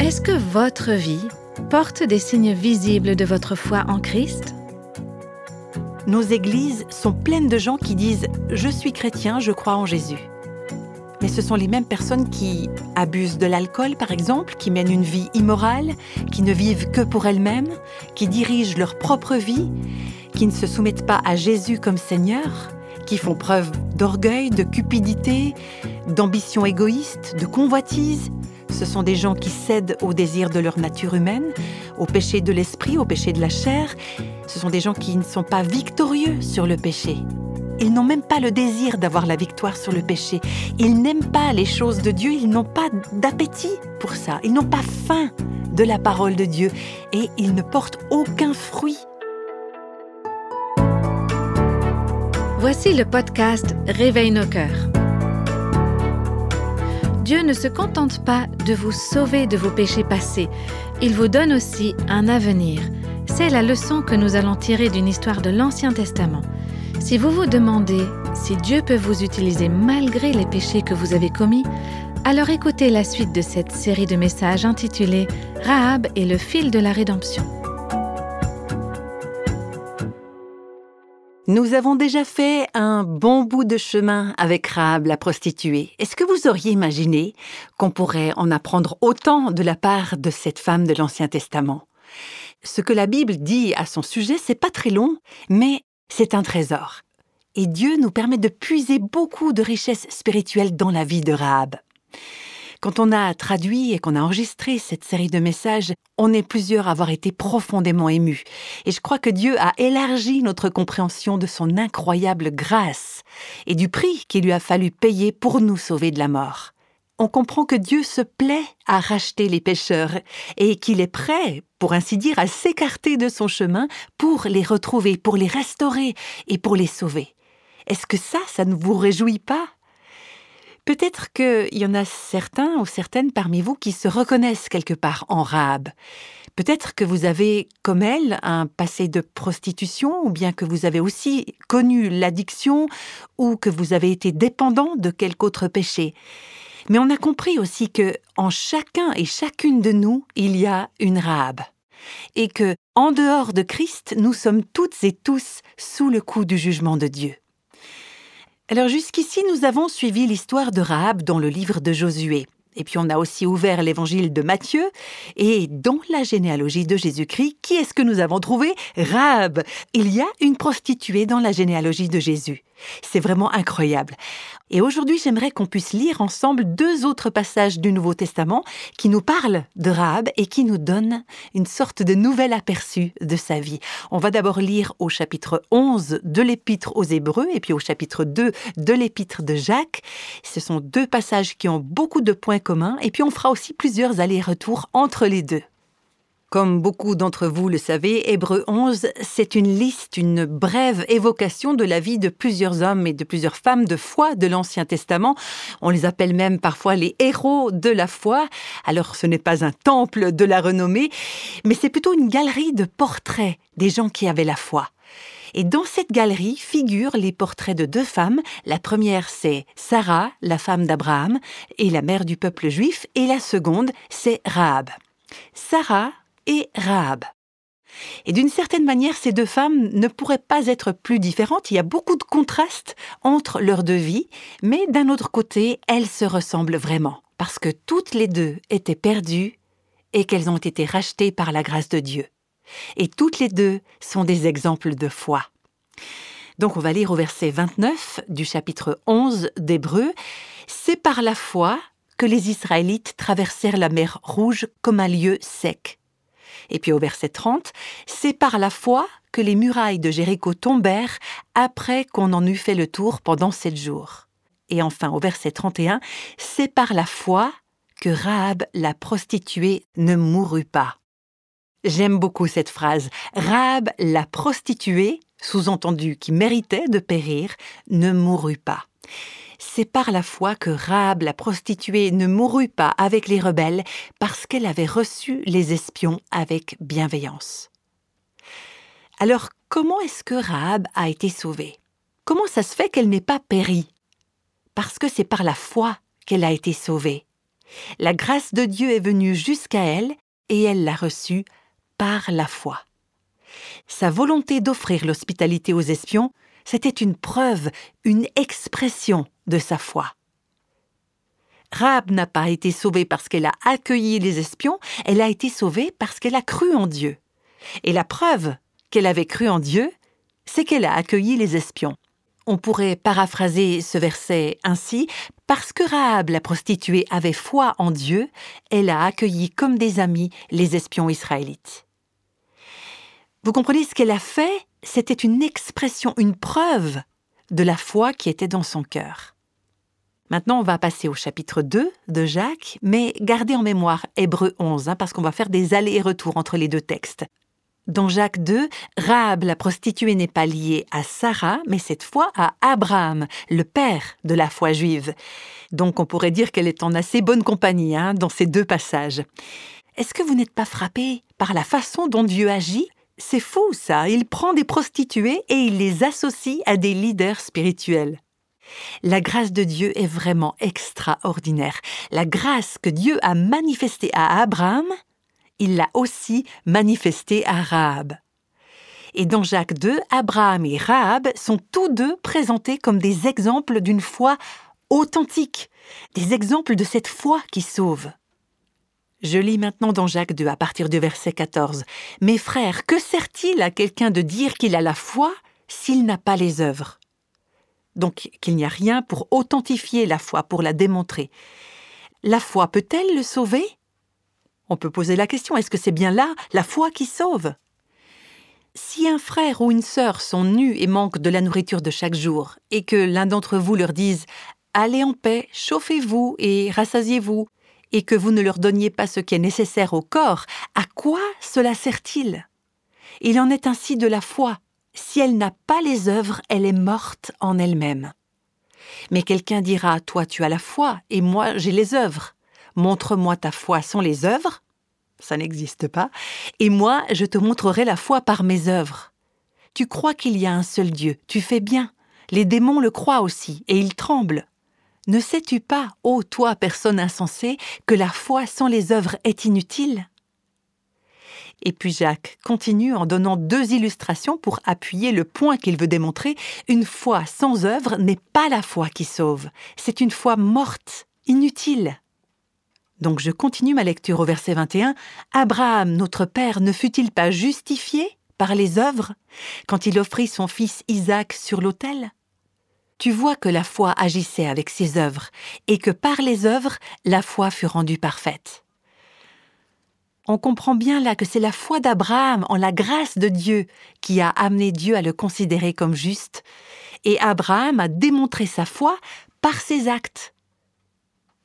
Est-ce que votre vie porte des signes visibles de votre foi en Christ? Nos églises sont pleines de gens qui disent ⁇ Je suis chrétien, je crois en Jésus ⁇ mais ce sont les mêmes personnes qui abusent de l'alcool, par exemple, qui mènent une vie immorale, qui ne vivent que pour elles-mêmes, qui dirigent leur propre vie, qui ne se soumettent pas à Jésus comme Seigneur, qui font preuve d'orgueil, de cupidité, d'ambition égoïste, de convoitise. Ce sont des gens qui cèdent aux désirs de leur nature humaine, au péché de l'esprit, au péché de la chair. Ce sont des gens qui ne sont pas victorieux sur le péché. Ils n'ont même pas le désir d'avoir la victoire sur le péché. Ils n'aiment pas les choses de Dieu, ils n'ont pas d'appétit pour ça. Ils n'ont pas faim de la parole de Dieu et ils ne portent aucun fruit. Voici le podcast Réveille nos cœurs. Dieu ne se contente pas de vous sauver de vos péchés passés, il vous donne aussi un avenir. C'est la leçon que nous allons tirer d'une histoire de l'Ancien Testament. Si vous vous demandez si Dieu peut vous utiliser malgré les péchés que vous avez commis, alors écoutez la suite de cette série de messages intitulée Rahab et le fil de la rédemption. Nous avons déjà fait un bon bout de chemin avec Rahab la prostituée. Est-ce que vous auriez imaginé qu'on pourrait en apprendre autant de la part de cette femme de l'Ancien Testament? Ce que la Bible dit à son sujet, c'est pas très long, mais c'est un trésor. Et Dieu nous permet de puiser beaucoup de richesses spirituelles dans la vie de Rahab. Quand on a traduit et qu'on a enregistré cette série de messages, on est plusieurs à avoir été profondément émus. Et je crois que Dieu a élargi notre compréhension de son incroyable grâce et du prix qu'il lui a fallu payer pour nous sauver de la mort. On comprend que Dieu se plaît à racheter les pécheurs et qu'il est prêt pour ainsi dire, à s'écarter de son chemin pour les retrouver, pour les restaurer et pour les sauver. Est-ce que ça, ça ne vous réjouit pas? Peut-être qu'il y en a certains ou certaines parmi vous qui se reconnaissent quelque part en Rahab. Peut-être que vous avez, comme elle, un passé de prostitution, ou bien que vous avez aussi connu l'addiction, ou que vous avez été dépendant de quelque autre péché. Mais on a compris aussi que en chacun et chacune de nous, il y a une Rahab. Et que, en dehors de Christ, nous sommes toutes et tous sous le coup du jugement de Dieu. Alors jusqu'ici, nous avons suivi l'histoire de Rahab dans le livre de Josué. Et puis on a aussi ouvert l'évangile de Matthieu. Et dans la généalogie de Jésus-Christ, qui est-ce que nous avons trouvé? Rahab. Il y a une prostituée dans la généalogie de Jésus. C'est vraiment incroyable. Et aujourd'hui, j'aimerais qu'on puisse lire ensemble deux autres passages du Nouveau Testament qui nous parlent de Rahab et qui nous donnent une sorte de nouvel aperçu de sa vie. On va d'abord lire au chapitre 11 de l'Épître aux Hébreux et puis au chapitre 2 de l'Épître de Jacques. Ce sont deux passages qui ont beaucoup de points communs et puis on fera aussi plusieurs allers-retours entre les deux. Comme beaucoup d'entre vous le savez, Hébreu 11, c'est une liste, une brève évocation de la vie de plusieurs hommes et de plusieurs femmes de foi de l'Ancien Testament. On les appelle même parfois les héros de la foi. Alors ce n'est pas un temple de la renommée, mais c'est plutôt une galerie de portraits des gens qui avaient la foi. Et dans cette galerie figurent les portraits de deux femmes. La première, c'est Sarah, la femme d'Abraham, et la mère du peuple juif, et la seconde, c'est Rahab. Sarah et Rahab. Et d'une certaine manière, ces deux femmes ne pourraient pas être plus différentes. Il y a beaucoup de contrastes entre leurs deux vies, mais d'un autre côté, elles se ressemblent vraiment, parce que toutes les deux étaient perdues et qu'elles ont été rachetées par la grâce de Dieu. Et toutes les deux sont des exemples de foi. Donc on va lire au verset 29 du chapitre 11 d'Hébreu. C'est par la foi que les Israélites traversèrent la mer Rouge comme un lieu sec et puis au verset 30, c'est par la foi que les murailles de Jéricho tombèrent après qu'on en eut fait le tour pendant sept jours. Et enfin au verset 31, c'est par la foi que Rahab la prostituée ne mourut pas. J'aime beaucoup cette phrase. Rahab la prostituée, sous-entendu qui méritait de périr, ne mourut pas c'est par la foi que Rahab la prostituée ne mourut pas avec les rebelles parce qu'elle avait reçu les espions avec bienveillance. Alors comment est-ce que Rahab a été sauvée? Comment ça se fait qu'elle n'ait pas péri? Parce que c'est par la foi qu'elle a été sauvée. La grâce de Dieu est venue jusqu'à elle et elle l'a reçue par la foi. Sa volonté d'offrir l'hospitalité aux espions, c'était une preuve, une expression de sa foi. Rahab n'a pas été sauvée parce qu'elle a accueilli les espions, elle a été sauvée parce qu'elle a cru en Dieu. Et la preuve qu'elle avait cru en Dieu, c'est qu'elle a accueilli les espions. On pourrait paraphraser ce verset ainsi Parce que Rahab la prostituée avait foi en Dieu, elle a accueilli comme des amis les espions israélites. Vous comprenez ce qu'elle a fait? C'était une expression, une preuve de la foi qui était dans son cœur. Maintenant, on va passer au chapitre 2 de Jacques, mais gardez en mémoire Hébreu 11, hein, parce qu'on va faire des allers et retours entre les deux textes. Dans Jacques 2, Rahab, la prostituée, n'est pas liée à Sarah, mais cette fois à Abraham, le père de la foi juive. Donc on pourrait dire qu'elle est en assez bonne compagnie hein, dans ces deux passages. Est-ce que vous n'êtes pas frappé par la façon dont Dieu agit? C'est fou ça, il prend des prostituées et il les associe à des leaders spirituels. La grâce de Dieu est vraiment extraordinaire. La grâce que Dieu a manifestée à Abraham, il l'a aussi manifestée à Rahab. Et dans Jacques 2, Abraham et Rahab sont tous deux présentés comme des exemples d'une foi authentique, des exemples de cette foi qui sauve. Je lis maintenant dans Jacques 2 à partir du verset 14. Mes frères, que sert-il à quelqu'un de dire qu'il a la foi s'il n'a pas les œuvres? Donc qu'il n'y a rien pour authentifier la foi, pour la démontrer. La foi peut-elle le sauver? On peut poser la question, est-ce que c'est bien là la foi qui sauve? Si un frère ou une sœur sont nus et manquent de la nourriture de chaque jour, et que l'un d'entre vous leur dise Allez en paix, chauffez-vous et rassasiez-vous, et que vous ne leur donniez pas ce qui est nécessaire au corps, à quoi cela sert-il? Il en est ainsi de la foi si elle n'a pas les œuvres, elle est morte en elle-même. Mais quelqu'un dira, toi tu as la foi, et moi j'ai les œuvres. Montre-moi ta foi sans les œuvres. Ça n'existe pas. Et moi, je te montrerai la foi par mes œuvres. Tu crois qu'il y a un seul Dieu, tu fais bien. Les démons le croient aussi, et ils tremblent. Ne sais-tu pas, ô toi, personne insensée, que la foi sans les œuvres est inutile? Et puis Jacques continue en donnant deux illustrations pour appuyer le point qu'il veut démontrer. Une foi sans œuvre n'est pas la foi qui sauve, c'est une foi morte, inutile. Donc je continue ma lecture au verset 21. Abraham, notre Père, ne fut-il pas justifié par les œuvres quand il offrit son fils Isaac sur l'autel? Tu vois que la foi agissait avec ses œuvres, et que par les œuvres, la foi fut rendue parfaite on comprend bien là que c'est la foi d'Abraham en la grâce de Dieu qui a amené Dieu à le considérer comme juste, et Abraham a démontré sa foi par ses actes.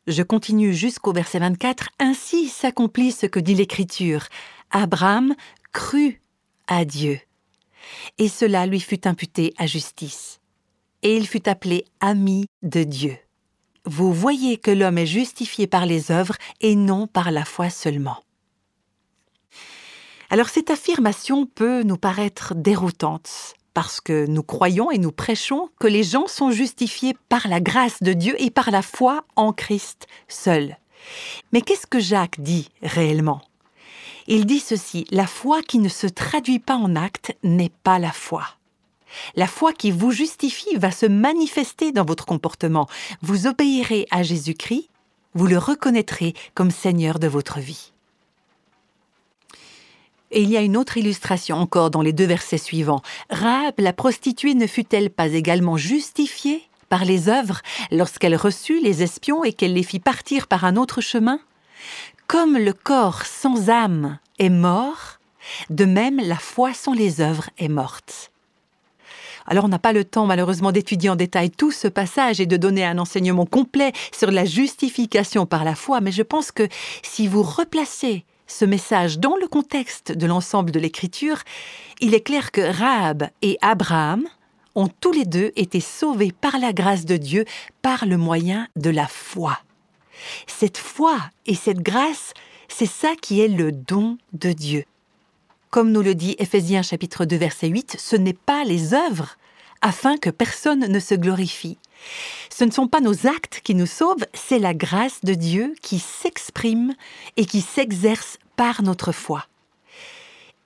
Je continue jusqu'au verset 24. Ainsi s'accomplit ce que dit l'Écriture. Abraham crut à Dieu, et cela lui fut imputé à justice. Et il fut appelé ami de Dieu. Vous voyez que l'homme est justifié par les œuvres et non par la foi seulement. Alors cette affirmation peut nous paraître déroutante, parce que nous croyons et nous prêchons que les gens sont justifiés par la grâce de Dieu et par la foi en Christ seul. Mais qu'est-ce que Jacques dit réellement? Il dit ceci, la foi qui ne se traduit pas en acte n'est pas la foi. La foi qui vous justifie va se manifester dans votre comportement. Vous obéirez à Jésus-Christ, vous le reconnaîtrez comme Seigneur de votre vie. Et il y a une autre illustration encore dans les deux versets suivants. Rahab, la prostituée, ne fut-elle pas également justifiée par les œuvres lorsqu'elle reçut les espions et qu'elle les fit partir par un autre chemin? Comme le corps sans âme est mort, de même la foi sans les œuvres est morte. Alors on n'a pas le temps malheureusement d'étudier en détail tout ce passage et de donner un enseignement complet sur la justification par la foi, mais je pense que si vous replacez ce message dans le contexte de l'ensemble de l'écriture, il est clair que Rahab et Abraham ont tous les deux été sauvés par la grâce de Dieu par le moyen de la foi. Cette foi et cette grâce, c'est ça qui est le don de Dieu. Comme nous le dit Éphésiens chapitre 2 verset 8, ce n'est pas les œuvres afin que personne ne se glorifie. Ce ne sont pas nos actes qui nous sauvent, c'est la grâce de Dieu qui s'exprime et qui s'exerce par notre foi.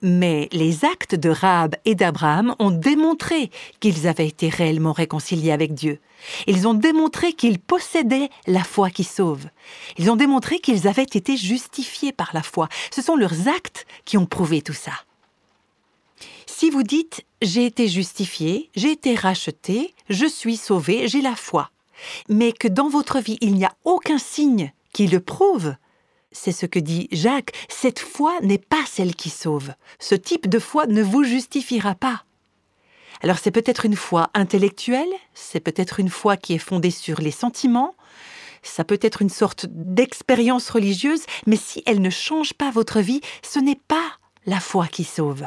Mais les actes de Rahab et d'Abraham ont démontré qu'ils avaient été réellement réconciliés avec Dieu. Ils ont démontré qu'ils possédaient la foi qui sauve. Ils ont démontré qu'ils avaient été justifiés par la foi. Ce sont leurs actes qui ont prouvé tout ça. Si vous dites j'ai été justifié, j'ai été racheté, je suis sauvé, j'ai la foi, mais que dans votre vie il n'y a aucun signe qui le prouve, c'est ce que dit Jacques, cette foi n'est pas celle qui sauve. Ce type de foi ne vous justifiera pas. Alors c'est peut-être une foi intellectuelle, c'est peut-être une foi qui est fondée sur les sentiments, ça peut être une sorte d'expérience religieuse, mais si elle ne change pas votre vie, ce n'est pas la foi qui sauve.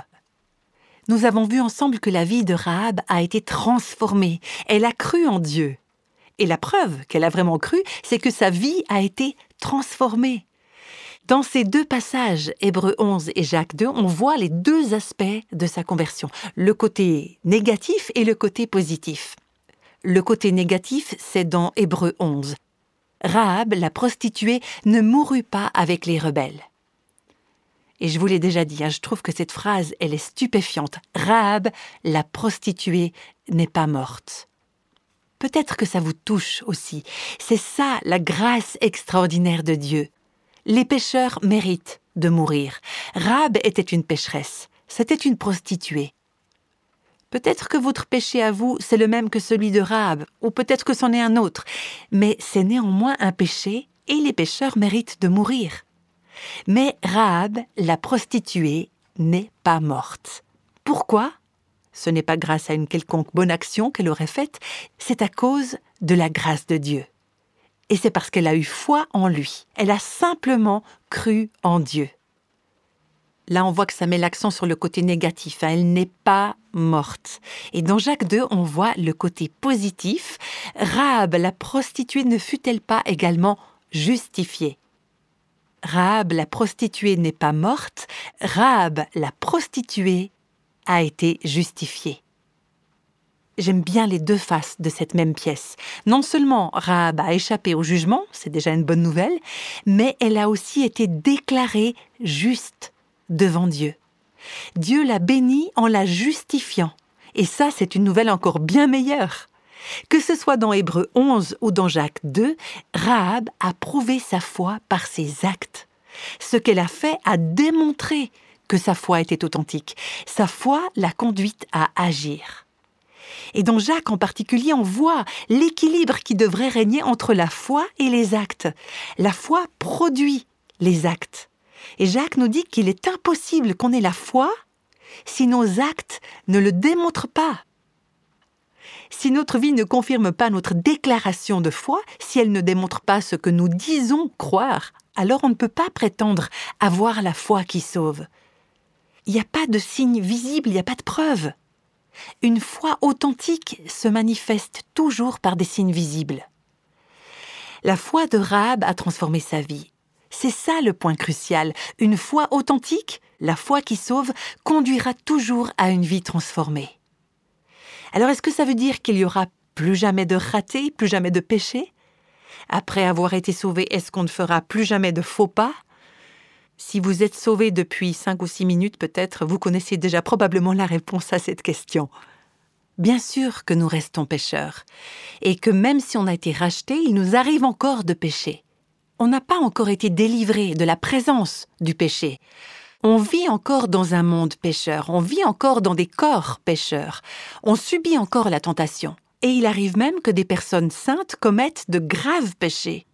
Nous avons vu ensemble que la vie de Rahab a été transformée, elle a cru en Dieu. Et la preuve qu'elle a vraiment cru, c'est que sa vie a été transformée. Dans ces deux passages, Hébreu 11 et Jacques 2, on voit les deux aspects de sa conversion, le côté négatif et le côté positif. Le côté négatif, c'est dans Hébreu 11. Rahab, la prostituée, ne mourut pas avec les rebelles. Et je vous l'ai déjà dit, hein, je trouve que cette phrase, elle est stupéfiante. Rahab, la prostituée, n'est pas morte. Peut-être que ça vous touche aussi. C'est ça la grâce extraordinaire de Dieu. Les pécheurs méritent de mourir. Rab était une pécheresse, c'était une prostituée. Peut-être que votre péché à vous, c'est le même que celui de Rab, ou peut-être que c'en est un autre, mais c'est néanmoins un péché, et les pécheurs méritent de mourir. Mais Rahab, la prostituée, n'est pas morte. Pourquoi? Ce n'est pas grâce à une quelconque bonne action qu'elle aurait faite, c'est à cause de la grâce de Dieu et c'est parce qu'elle a eu foi en lui. Elle a simplement cru en Dieu. Là, on voit que ça met l'accent sur le côté négatif. Hein. Elle n'est pas morte. Et dans Jacques 2, on voit le côté positif. Rahab, la prostituée, ne fut-elle pas également justifiée? Rahab, la prostituée, n'est pas morte. Rahab, la prostituée, a été justifiée j'aime bien les deux faces de cette même pièce. Non seulement Rahab a échappé au jugement, c'est déjà une bonne nouvelle, mais elle a aussi été déclarée juste devant Dieu. Dieu l'a bénie en la justifiant. Et ça, c'est une nouvelle encore bien meilleure. Que ce soit dans Hébreu 11 ou dans Jacques 2, Rahab a prouvé sa foi par ses actes. Ce qu'elle a fait a démontré que sa foi était authentique. Sa foi l'a conduite à agir. Et dans Jacques en particulier, on voit l'équilibre qui devrait régner entre la foi et les actes. La foi produit les actes. Et Jacques nous dit qu'il est impossible qu'on ait la foi si nos actes ne le démontrent pas. Si notre vie ne confirme pas notre déclaration de foi, si elle ne démontre pas ce que nous disons croire, alors on ne peut pas prétendre avoir la foi qui sauve. Il n'y a pas de signe visible, il n'y a pas de preuve. Une foi authentique se manifeste toujours par des signes visibles. La foi de Rahab a transformé sa vie. C'est ça le point crucial. Une foi authentique, la foi qui sauve, conduira toujours à une vie transformée. Alors est-ce que ça veut dire qu'il y aura plus jamais de ratés, plus jamais de péchés? Après avoir été sauvé, est-ce qu'on ne fera plus jamais de faux pas? Si vous êtes sauvé depuis cinq ou six minutes, peut-être, vous connaissez déjà probablement la réponse à cette question. Bien sûr que nous restons pécheurs, et que même si on a été racheté, il nous arrive encore de pécher. On n'a pas encore été délivré de la présence du péché. On vit encore dans un monde pécheur, on vit encore dans des corps pécheurs, on subit encore la tentation. Et il arrive même que des personnes saintes commettent de graves péchés.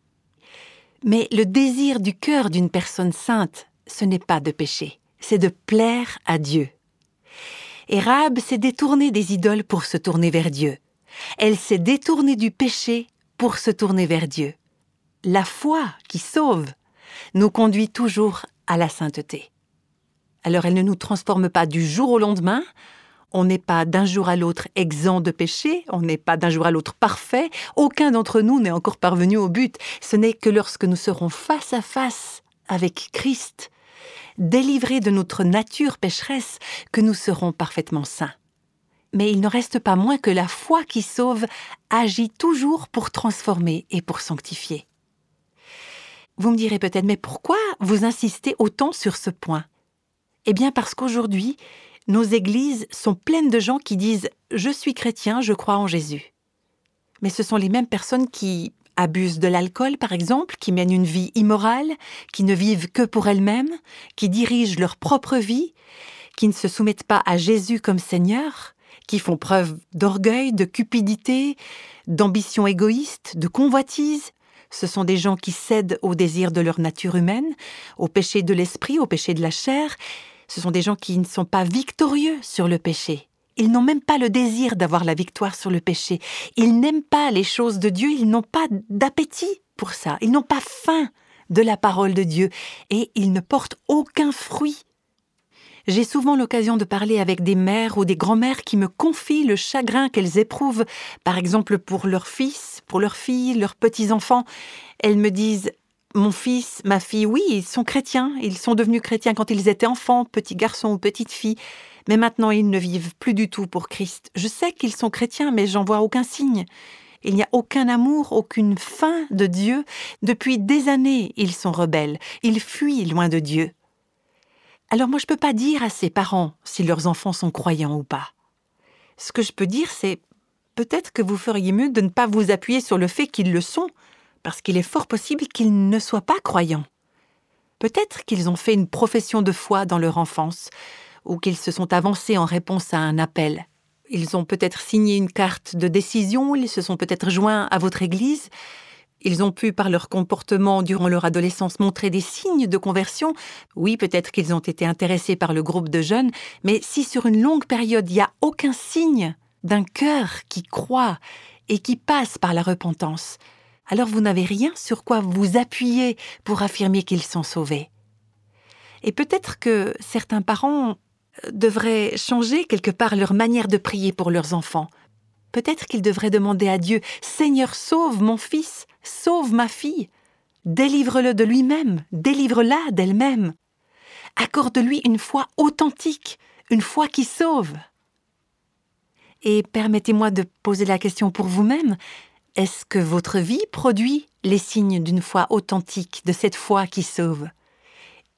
Mais le désir du cœur d'une personne sainte, ce n'est pas de pécher, c'est de plaire à Dieu. Et s'est détournée des idoles pour se tourner vers Dieu. Elle s'est détournée du péché pour se tourner vers Dieu. La foi qui sauve nous conduit toujours à la sainteté. Alors elle ne nous transforme pas du jour au lendemain, on n'est pas d'un jour à l'autre exempt de péché, on n'est pas d'un jour à l'autre parfait, aucun d'entre nous n'est encore parvenu au but. Ce n'est que lorsque nous serons face à face avec Christ, délivrés de notre nature pécheresse, que nous serons parfaitement saints. Mais il ne reste pas moins que la foi qui sauve agit toujours pour transformer et pour sanctifier. Vous me direz peut-être, mais pourquoi vous insistez autant sur ce point? Eh bien parce qu'aujourd'hui, nos églises sont pleines de gens qui disent ⁇ Je suis chrétien, je crois en Jésus ⁇ Mais ce sont les mêmes personnes qui abusent de l'alcool, par exemple, qui mènent une vie immorale, qui ne vivent que pour elles-mêmes, qui dirigent leur propre vie, qui ne se soumettent pas à Jésus comme Seigneur, qui font preuve d'orgueil, de cupidité, d'ambition égoïste, de convoitise. Ce sont des gens qui cèdent aux désirs de leur nature humaine, au péché de l'esprit, au péché de la chair. Ce sont des gens qui ne sont pas victorieux sur le péché. Ils n'ont même pas le désir d'avoir la victoire sur le péché. Ils n'aiment pas les choses de Dieu, ils n'ont pas d'appétit pour ça. Ils n'ont pas faim de la parole de Dieu et ils ne portent aucun fruit j'ai souvent l'occasion de parler avec des mères ou des grands-mères qui me confient le chagrin qu'elles éprouvent, par exemple pour leurs fils, pour leurs filles, leurs petits-enfants. Elles me disent Mon fils, ma fille, oui, ils sont chrétiens, ils sont devenus chrétiens quand ils étaient enfants, petits garçons ou petites filles, mais maintenant ils ne vivent plus du tout pour Christ. Je sais qu'ils sont chrétiens, mais j'en vois aucun signe. Il n'y a aucun amour, aucune fin de Dieu. Depuis des années, ils sont rebelles, ils fuient loin de Dieu. Alors moi, je ne peux pas dire à ces parents si leurs enfants sont croyants ou pas. Ce que je peux dire, c'est peut-être que vous feriez mieux de ne pas vous appuyer sur le fait qu'ils le sont, parce qu'il est fort possible qu'ils ne soient pas croyants. Peut-être qu'ils ont fait une profession de foi dans leur enfance, ou qu'ils se sont avancés en réponse à un appel. Ils ont peut-être signé une carte de décision, ils se sont peut-être joints à votre Église, ils ont pu, par leur comportement durant leur adolescence, montrer des signes de conversion. Oui, peut-être qu'ils ont été intéressés par le groupe de jeunes, mais si sur une longue période il n'y a aucun signe d'un cœur qui croit et qui passe par la repentance, alors vous n'avez rien sur quoi vous appuyer pour affirmer qu'ils sont sauvés. Et peut-être que certains parents euh, devraient changer quelque part leur manière de prier pour leurs enfants. Peut-être qu'ils devraient demander à Dieu Seigneur, sauve mon fils, Sauve ma fille. Délivre-le de lui-même, délivre-la d'elle-même. Accorde-lui une foi authentique, une foi qui sauve. Et permettez-moi de poser la question pour vous-même. Est-ce que votre vie produit les signes d'une foi authentique, de cette foi qui sauve?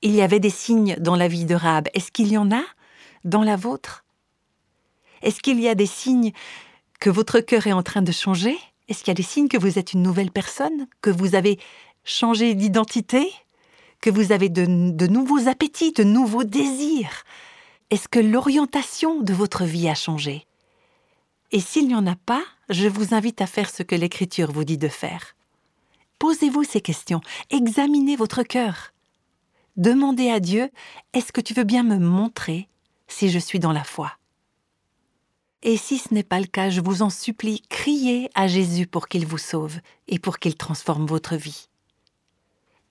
Il y avait des signes dans la vie de Rab. Est-ce qu'il y en a dans la vôtre? Est-ce qu'il y a des signes que votre cœur est en train de changer? Est-ce qu'il y a des signes que vous êtes une nouvelle personne, que vous avez changé d'identité, que vous avez de, nouveaux appétits, de nouveaux désirs? Est-ce que l'orientation de votre vie a changé? Et s'il n'y en a pas, je vous invite à faire ce que l'Écriture vous dit de faire. Posez-vous ces questions, examinez votre cœur. Demandez à Dieu, est-ce que tu veux bien me montrer si je suis dans la foi? Et si ce n'est pas le cas, je vous en supplie, criez à Jésus pour qu'il vous sauve et pour qu'il transforme votre vie.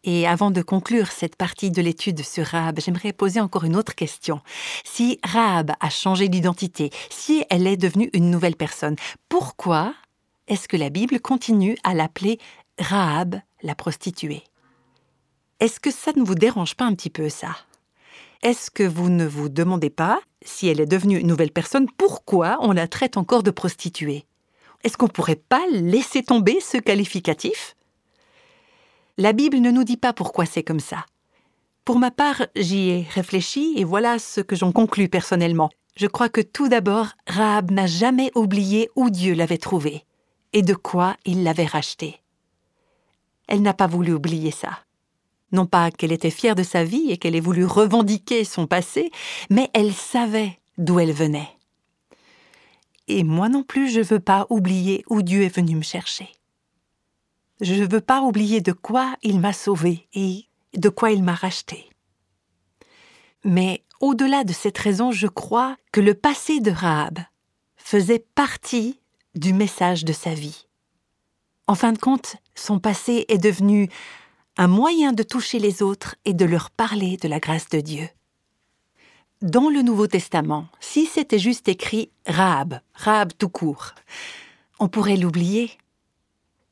Et avant de conclure cette partie de l'étude sur Rahab, j'aimerais poser encore une autre question. Si Rahab a changé d'identité, si elle est devenue une nouvelle personne, pourquoi est-ce que la Bible continue à l'appeler Rahab la prostituée? Est-ce que ça ne vous dérange pas un petit peu ça? Est-ce que vous ne vous demandez pas, si elle est devenue une nouvelle personne, pourquoi on la traite encore de prostituée? Est-ce qu'on ne pourrait pas laisser tomber ce qualificatif? La Bible ne nous dit pas pourquoi c'est comme ça. Pour ma part, j'y ai réfléchi et voilà ce que j'en conclus personnellement. Je crois que tout d'abord, Rahab n'a jamais oublié où Dieu l'avait trouvée et de quoi il l'avait rachetée. Elle n'a pas voulu oublier ça. Non pas qu'elle était fière de sa vie et qu'elle ait voulu revendiquer son passé, mais elle savait d'où elle venait. Et moi non plus, je ne veux pas oublier où Dieu est venu me chercher. Je ne veux pas oublier de quoi il m'a sauvé et de quoi il m'a racheté. Mais au-delà de cette raison, je crois que le passé de Rahab faisait partie du message de sa vie. En fin de compte, son passé est devenu un moyen de toucher les autres et de leur parler de la grâce de Dieu. Dans le Nouveau Testament, si c'était juste écrit Rahab, Rahab tout court, on pourrait l'oublier.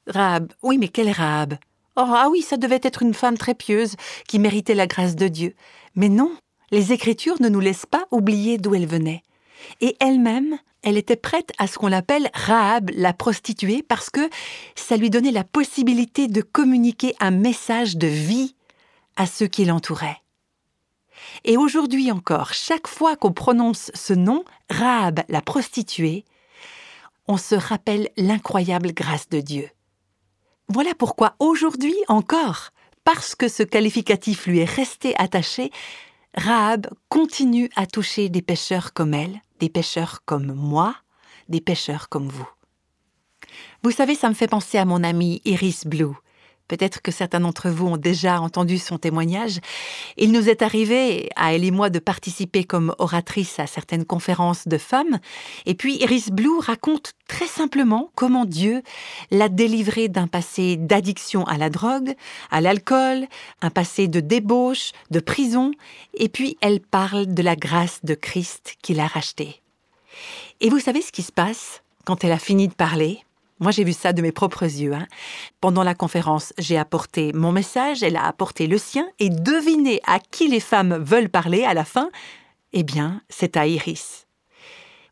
Rahab, oui, mais quelle Rahab? Oh, ah oui, ça devait être une femme très pieuse qui méritait la grâce de Dieu. Mais non, les Écritures ne nous laissent pas oublier d'où elle venait. Et elle-même, elle était prête à ce qu'on l'appelle Rahab, la prostituée, parce que ça lui donnait la possibilité de communiquer un message de vie à ceux qui l'entouraient. Et aujourd'hui encore, chaque fois qu'on prononce ce nom, Rahab, la prostituée, on se rappelle l'incroyable grâce de Dieu. Voilà pourquoi aujourd'hui encore, parce que ce qualificatif lui est resté attaché, Rahab continue à toucher des pêcheurs comme elle, des pêcheurs comme moi, des pêcheurs comme vous. Vous savez, ça me fait penser à mon amie Iris Blue. Peut-être que certains d'entre vous ont déjà entendu son témoignage. Il nous est arrivé, à elle et moi, de participer comme oratrice à certaines conférences de femmes. Et puis Iris Blue raconte très simplement comment Dieu l'a délivrée d'un passé d'addiction à la drogue, à l'alcool, un passé de débauche, de prison. Et puis elle parle de la grâce de Christ qui l'a rachetée. Et vous savez ce qui se passe quand elle a fini de parler? Moi, j'ai vu ça de mes propres yeux. Hein. Pendant la conférence, j'ai apporté mon message, elle a apporté le sien, et devinez à qui les femmes veulent parler à la fin? Eh bien, c'est à Iris.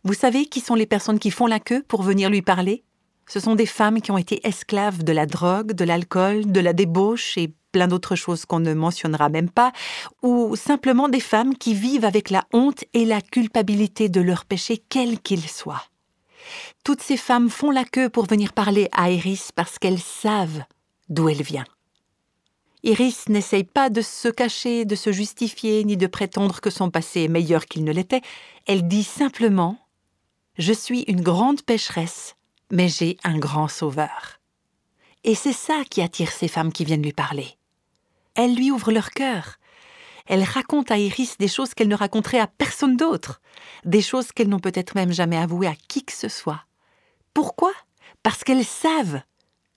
Vous savez qui sont les personnes qui font la queue pour venir lui parler? Ce sont des femmes qui ont été esclaves de la drogue, de l'alcool, de la débauche et plein d'autres choses qu'on ne mentionnera même pas, ou simplement des femmes qui vivent avec la honte et la culpabilité de leur péché, quel qu'il soit. Toutes ces femmes font la queue pour venir parler à Iris parce qu'elles savent d'où elle vient. Iris n'essaye pas de se cacher, de se justifier, ni de prétendre que son passé est meilleur qu'il ne l'était. Elle dit simplement Je suis une grande pécheresse, mais j'ai un grand sauveur. Et c'est ça qui attire ces femmes qui viennent lui parler. Elle lui ouvre leur cœur, elle raconte à Iris des choses qu'elle ne raconterait à personne d'autre, des choses qu'elles n'ont peut-être même jamais avouées à qui que ce soit. Pourquoi? Parce qu'elles savent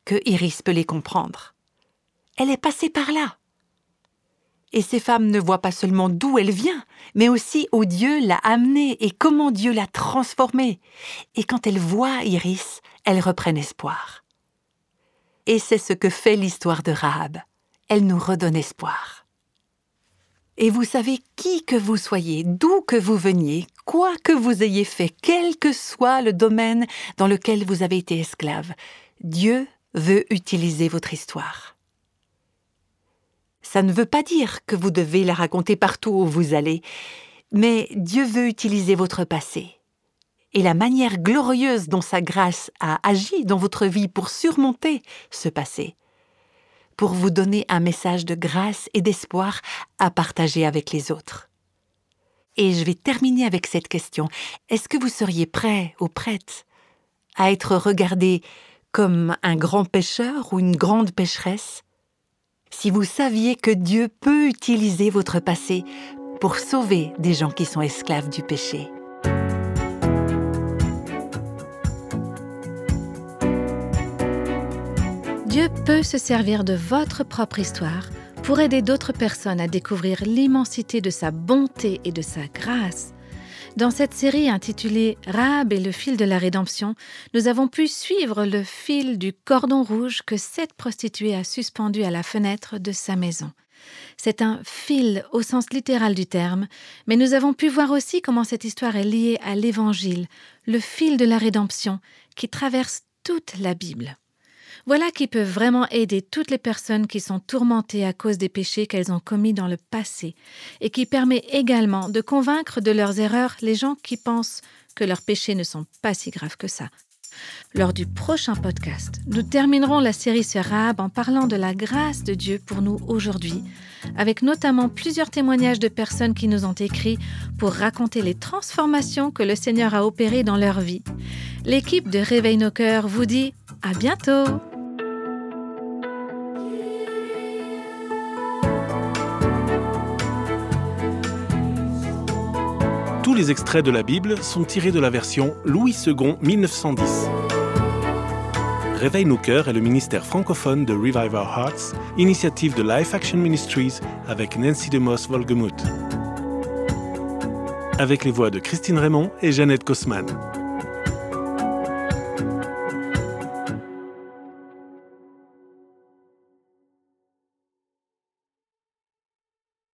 que Iris peut les comprendre. Elle est passée par là. Et ces femmes ne voient pas seulement d'où elle vient, mais aussi où Dieu l'a amenée et comment Dieu l'a transformée. Et quand elles voient Iris, elles reprennent espoir. Et c'est ce que fait l'histoire de Rahab. Elle nous redonne espoir. Et vous savez qui que vous soyez, d'où que vous veniez, quoi que vous ayez fait, quel que soit le domaine dans lequel vous avez été esclave, Dieu veut utiliser votre histoire. Ça ne veut pas dire que vous devez la raconter partout où vous allez, mais Dieu veut utiliser votre passé et la manière glorieuse dont sa grâce a agi dans votre vie pour surmonter ce passé pour vous donner un message de grâce et d'espoir à partager avec les autres. Et je vais terminer avec cette question. Est-ce que vous seriez prêt ou prête à être regardé comme un grand pêcheur ou une grande pécheresse si vous saviez que Dieu peut utiliser votre passé pour sauver des gens qui sont esclaves du péché? Dieu peut se servir de votre propre histoire pour aider d'autres personnes à découvrir l'immensité de sa bonté et de sa grâce. Dans cette série intitulée Rahab et le fil de la rédemption, nous avons pu suivre le fil du cordon rouge que cette prostituée a suspendu à la fenêtre de sa maison. C'est un fil au sens littéral du terme, mais nous avons pu voir aussi comment cette histoire est liée à l'Évangile, le fil de la rédemption qui traverse toute la Bible. Voilà qui peut vraiment aider toutes les personnes qui sont tourmentées à cause des péchés qu'elles ont commis dans le passé, et qui permet également de convaincre de leurs erreurs les gens qui pensent que leurs péchés ne sont pas si graves que ça. Lors du prochain podcast, nous terminerons la série sur Rahab en parlant de la grâce de Dieu pour nous aujourd'hui, avec notamment plusieurs témoignages de personnes qui nous ont écrit pour raconter les transformations que le Seigneur a opérées dans leur vie. L'équipe de Réveil nos cœurs vous dit à bientôt! Les extraits de la Bible sont tirés de la version Louis II 1910. Réveille nos cœurs est le ministère francophone de Revive Our Hearts, initiative de Life Action Ministries avec Nancy DeMoss Volgemuth. Avec les voix de Christine Raymond et Jeannette Kosman.